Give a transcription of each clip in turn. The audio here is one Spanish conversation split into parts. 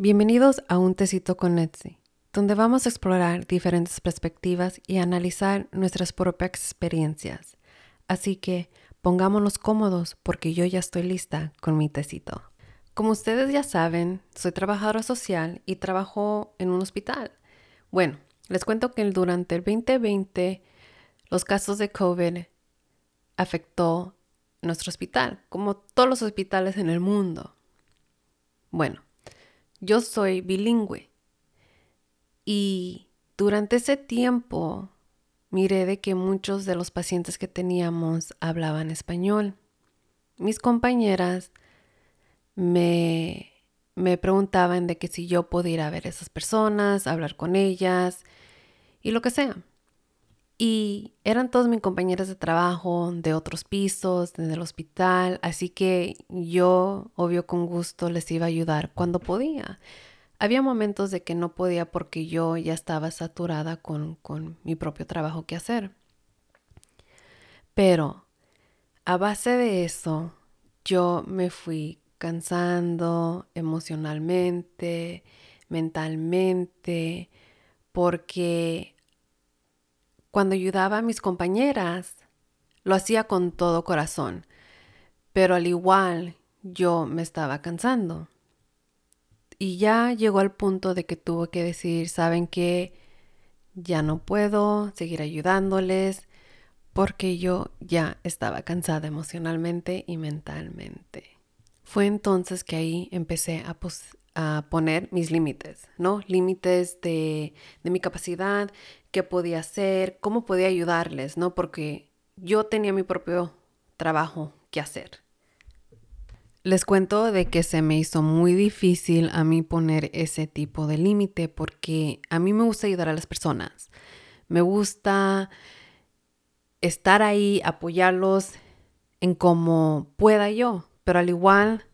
Bienvenidos a Un Tecito con Etsy, donde vamos a explorar diferentes perspectivas y analizar nuestras propias experiencias. Así que pongámonos cómodos porque yo ya estoy lista con mi tecito. Como ustedes ya saben, soy trabajadora social y trabajo en un hospital. Bueno, les cuento que durante el 2020 los casos de COVID afectó nuestro hospital, como todos los hospitales en el mundo. Bueno, yo soy bilingüe y durante ese tiempo miré de que muchos de los pacientes que teníamos hablaban español. Mis compañeras me, me preguntaban de que si yo podía ir a ver a esas personas, hablar con ellas y lo que sea. Y eran todos mis compañeros de trabajo, de otros pisos, del hospital, así que yo, obvio, con gusto les iba a ayudar cuando podía. Había momentos de que no podía porque yo ya estaba saturada con, con mi propio trabajo que hacer. Pero a base de eso, yo me fui cansando emocionalmente, mentalmente, porque cuando ayudaba a mis compañeras, lo hacía con todo corazón, pero al igual yo me estaba cansando. Y ya llegó al punto de que tuve que decir, ¿saben qué? Ya no puedo seguir ayudándoles porque yo ya estaba cansada emocionalmente y mentalmente. Fue entonces que ahí empecé a, a poner mis límites, ¿no? Límites de, de mi capacidad, qué podía hacer, cómo podía ayudarles, ¿no? Porque yo tenía mi propio trabajo que hacer. Les cuento de que se me hizo muy difícil a mí poner ese tipo de límite porque a mí me gusta ayudar a las personas. Me gusta estar ahí, apoyarlos en como pueda yo, pero al igual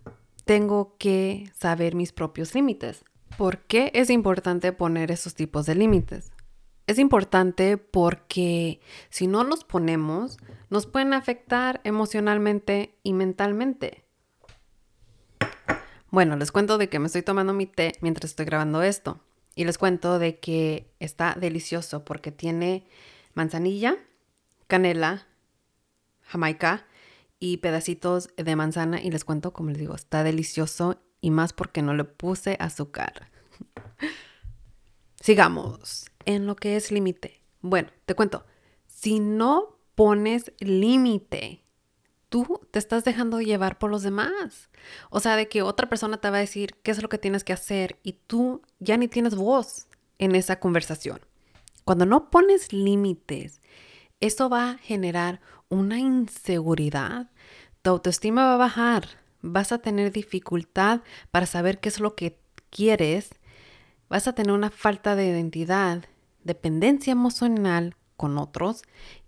tengo que saber mis propios límites. ¿Por qué es importante poner esos tipos de límites? Es importante porque si no los ponemos, nos pueden afectar emocionalmente y mentalmente. Bueno, les cuento de que me estoy tomando mi té mientras estoy grabando esto. Y les cuento de que está delicioso porque tiene manzanilla, canela, jamaica y pedacitos de manzana y les cuento, como les digo, está delicioso y más porque no le puse azúcar. Sigamos en lo que es límite. Bueno, te cuento, si no pones límite, tú te estás dejando llevar por los demás. O sea, de que otra persona te va a decir qué es lo que tienes que hacer y tú ya ni tienes voz en esa conversación. Cuando no pones límites, eso va a generar una inseguridad tu autoestima va a bajar, vas a tener dificultad para saber qué es lo que quieres, vas a tener una falta de identidad, dependencia emocional con otros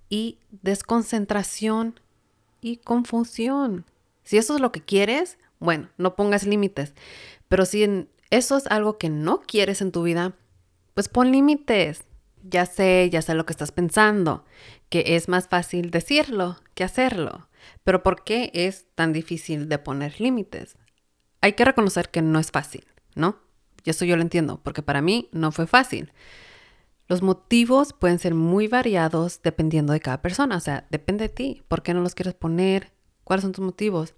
y desconcentración y confusión. Si eso es lo que quieres, bueno, no pongas límites. Pero si eso es algo que no quieres en tu vida, pues pon límites. Ya sé, ya sé lo que estás pensando, que es más fácil decirlo que hacerlo. Pero ¿por qué es tan difícil de poner límites? Hay que reconocer que no es fácil, ¿no? Y eso yo lo entiendo, porque para mí no fue fácil. Los motivos pueden ser muy variados dependiendo de cada persona, o sea, depende de ti. ¿Por qué no los quieres poner? ¿Cuáles son tus motivos?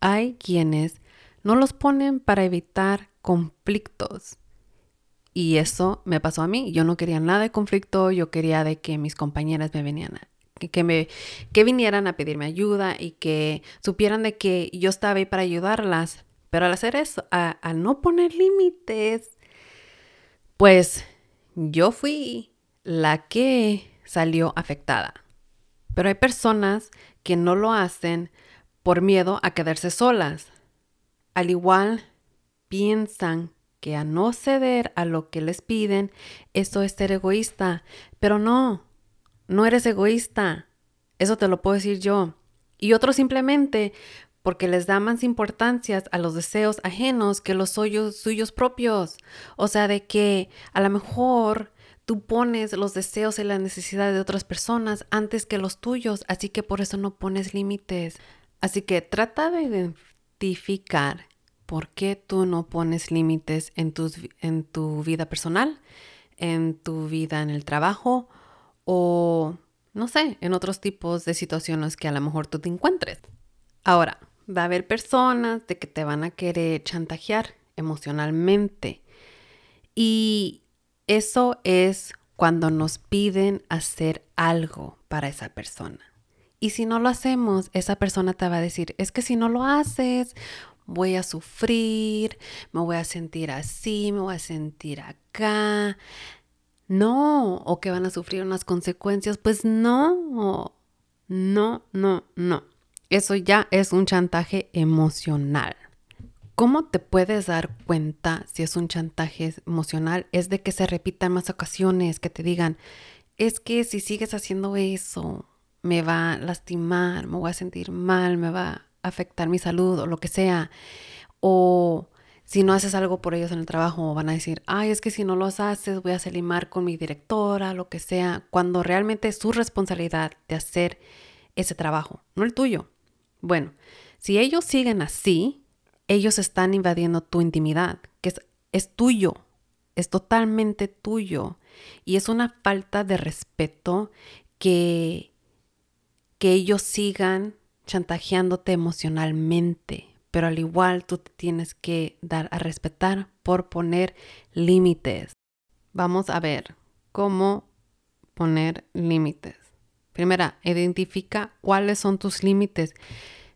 Hay quienes no los ponen para evitar conflictos. Y eso me pasó a mí. Yo no quería nada de conflicto, yo quería de que mis compañeras me venían a que, me, que vinieran a pedirme ayuda y que supieran de que yo estaba ahí para ayudarlas. Pero al hacer eso, al no poner límites, pues yo fui la que salió afectada. Pero hay personas que no lo hacen por miedo a quedarse solas. Al igual, piensan que a no ceder a lo que les piden, eso es ser egoísta. Pero no, no eres egoísta. Eso te lo puedo decir yo. Y otros simplemente porque les da más importancia a los deseos ajenos que los suyos propios. O sea, de que a lo mejor tú pones los deseos y las necesidades de otras personas antes que los tuyos, así que por eso no pones límites. Así que trata de identificar por qué tú no pones límites en, en tu vida personal, en tu vida en el trabajo o, no sé, en otros tipos de situaciones que a lo mejor tú te encuentres. Ahora, va a haber personas de que te van a querer chantajear emocionalmente. Y eso es cuando nos piden hacer algo para esa persona. Y si no lo hacemos, esa persona te va a decir, es que si no lo haces, voy a sufrir, me voy a sentir así, me voy a sentir acá. No, o que van a sufrir unas consecuencias. Pues no, no, no, no. Eso ya es un chantaje emocional. ¿Cómo te puedes dar cuenta si es un chantaje emocional? Es de que se repita en más ocasiones, que te digan, es que si sigues haciendo eso, me va a lastimar, me voy a sentir mal, me va afectar mi salud o lo que sea. O si no haces algo por ellos en el trabajo, van a decir, ay, es que si no los haces, voy a salir con mi directora, lo que sea, cuando realmente es su responsabilidad de hacer ese trabajo, no el tuyo. Bueno, si ellos siguen así, ellos están invadiendo tu intimidad, que es, es tuyo, es totalmente tuyo. Y es una falta de respeto que, que ellos sigan chantajeándote emocionalmente. Pero al igual tú te tienes que dar a respetar por poner límites. Vamos a ver cómo poner límites. Primera, identifica cuáles son tus límites.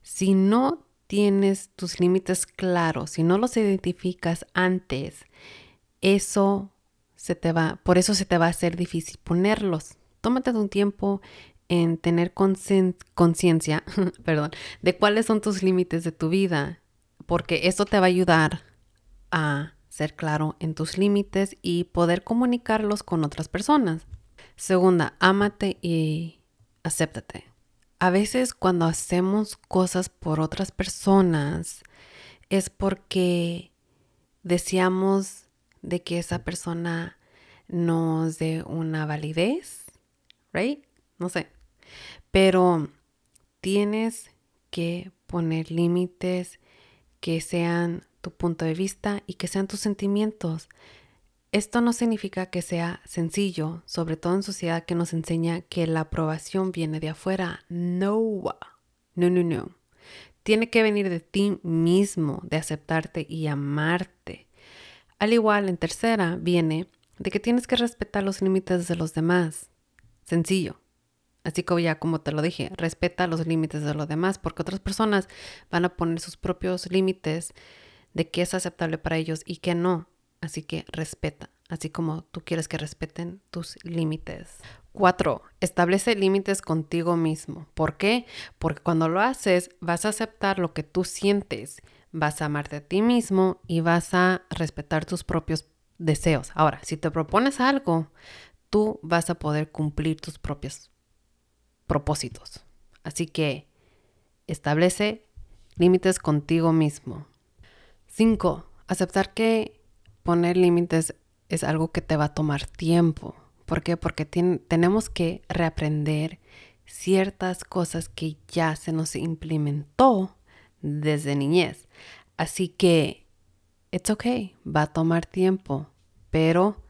Si no tienes tus límites claros, si no los identificas antes, eso se te va, por eso se te va a hacer difícil ponerlos. Tómate un tiempo en tener conciencia, perdón, de cuáles son tus límites de tu vida, porque eso te va a ayudar a ser claro en tus límites y poder comunicarlos con otras personas. Segunda, ámate y acéptate. A veces cuando hacemos cosas por otras personas es porque deseamos de que esa persona nos dé una validez, right? No sé. Pero tienes que poner límites que sean tu punto de vista y que sean tus sentimientos. Esto no significa que sea sencillo, sobre todo en sociedad que nos enseña que la aprobación viene de afuera. No, no, no, no. Tiene que venir de ti mismo, de aceptarte y amarte. Al igual, en tercera, viene de que tienes que respetar los límites de los demás. Sencillo. Así como ya como te lo dije, respeta los límites de los demás porque otras personas van a poner sus propios límites de qué es aceptable para ellos y qué no. Así que respeta, así como tú quieres que respeten tus límites. Cuatro, establece límites contigo mismo. ¿Por qué? Porque cuando lo haces vas a aceptar lo que tú sientes, vas a amarte a ti mismo y vas a respetar tus propios deseos. Ahora, si te propones algo, tú vas a poder cumplir tus propios propósitos. Así que establece límites contigo mismo. Cinco, aceptar que poner límites es algo que te va a tomar tiempo. ¿Por qué? Porque tenemos que reaprender ciertas cosas que ya se nos implementó desde niñez. Así que, it's okay, va a tomar tiempo, pero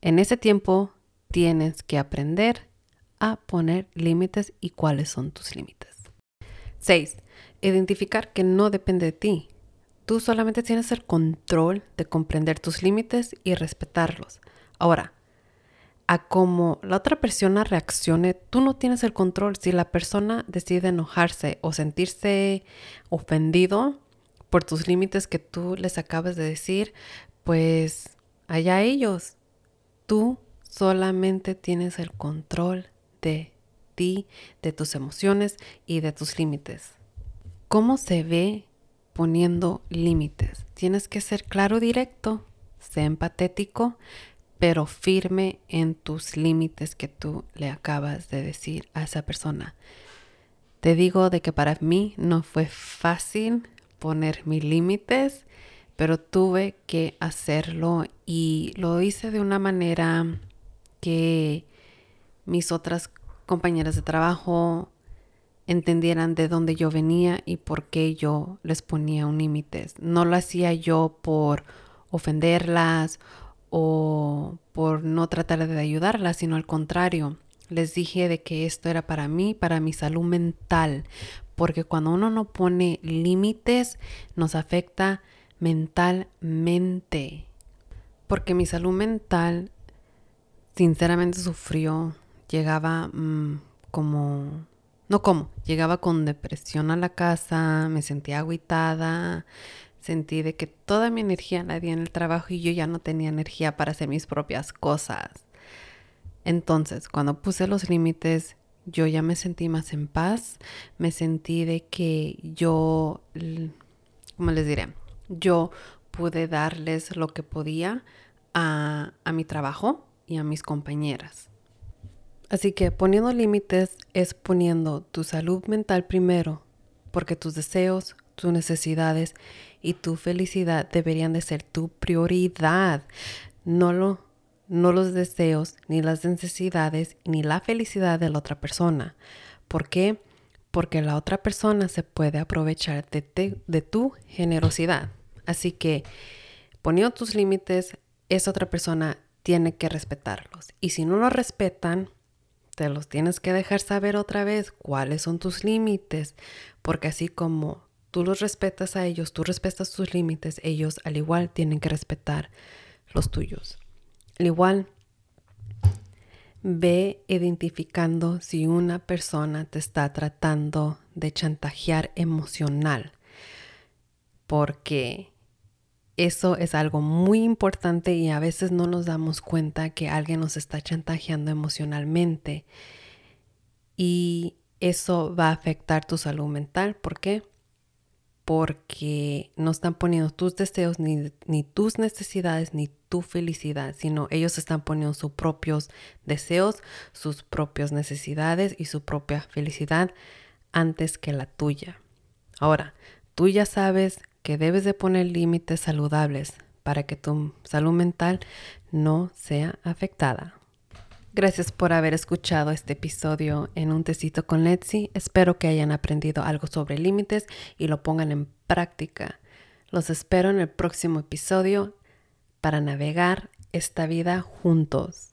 en ese tiempo tienes que aprender a poner límites y cuáles son tus límites. 6. Identificar que no depende de ti. Tú solamente tienes el control de comprender tus límites y respetarlos. Ahora, a cómo la otra persona reaccione, tú no tienes el control. Si la persona decide enojarse o sentirse ofendido por tus límites que tú les acabas de decir, pues allá ellos. Tú solamente tienes el control de ti, de tus emociones y de tus límites. ¿Cómo se ve poniendo límites. Tienes que ser claro, directo, sé empatético, pero firme en tus límites que tú le acabas de decir a esa persona. Te digo de que para mí no fue fácil poner mis límites, pero tuve que hacerlo y lo hice de una manera que mis otras compañeras de trabajo entendieran de dónde yo venía y por qué yo les ponía un límites. No lo hacía yo por ofenderlas o por no tratar de ayudarlas, sino al contrario. Les dije de que esto era para mí, para mi salud mental, porque cuando uno no pone límites nos afecta mentalmente. Porque mi salud mental sinceramente sufrió, llegaba mm, como no como, llegaba con depresión a la casa, me sentía agüitada, sentí de que toda mi energía la di en el trabajo y yo ya no tenía energía para hacer mis propias cosas. Entonces, cuando puse los límites, yo ya me sentí más en paz, me sentí de que yo, ¿cómo les diré? Yo pude darles lo que podía a, a mi trabajo y a mis compañeras. Así que poniendo límites es poniendo tu salud mental primero, porque tus deseos, tus necesidades y tu felicidad deberían de ser tu prioridad, no, lo, no los deseos, ni las necesidades, ni la felicidad de la otra persona. ¿Por qué? Porque la otra persona se puede aprovechar de, de tu generosidad. Así que poniendo tus límites, esa otra persona tiene que respetarlos. Y si no los respetan, te los tienes que dejar saber otra vez cuáles son tus límites, porque así como tú los respetas a ellos, tú respetas tus límites, ellos al igual tienen que respetar los tuyos. Al igual, ve identificando si una persona te está tratando de chantajear emocional, porque eso es algo muy importante y a veces no nos damos cuenta que alguien nos está chantajeando emocionalmente y eso va a afectar tu salud mental. ¿Por qué? Porque no están poniendo tus deseos, ni, ni tus necesidades, ni tu felicidad, sino ellos están poniendo sus propios deseos, sus propias necesidades y su propia felicidad antes que la tuya. Ahora, tú ya sabes que debes de poner límites saludables para que tu salud mental no sea afectada. Gracias por haber escuchado este episodio en un tecito con Letzi. Espero que hayan aprendido algo sobre límites y lo pongan en práctica. Los espero en el próximo episodio para navegar esta vida juntos.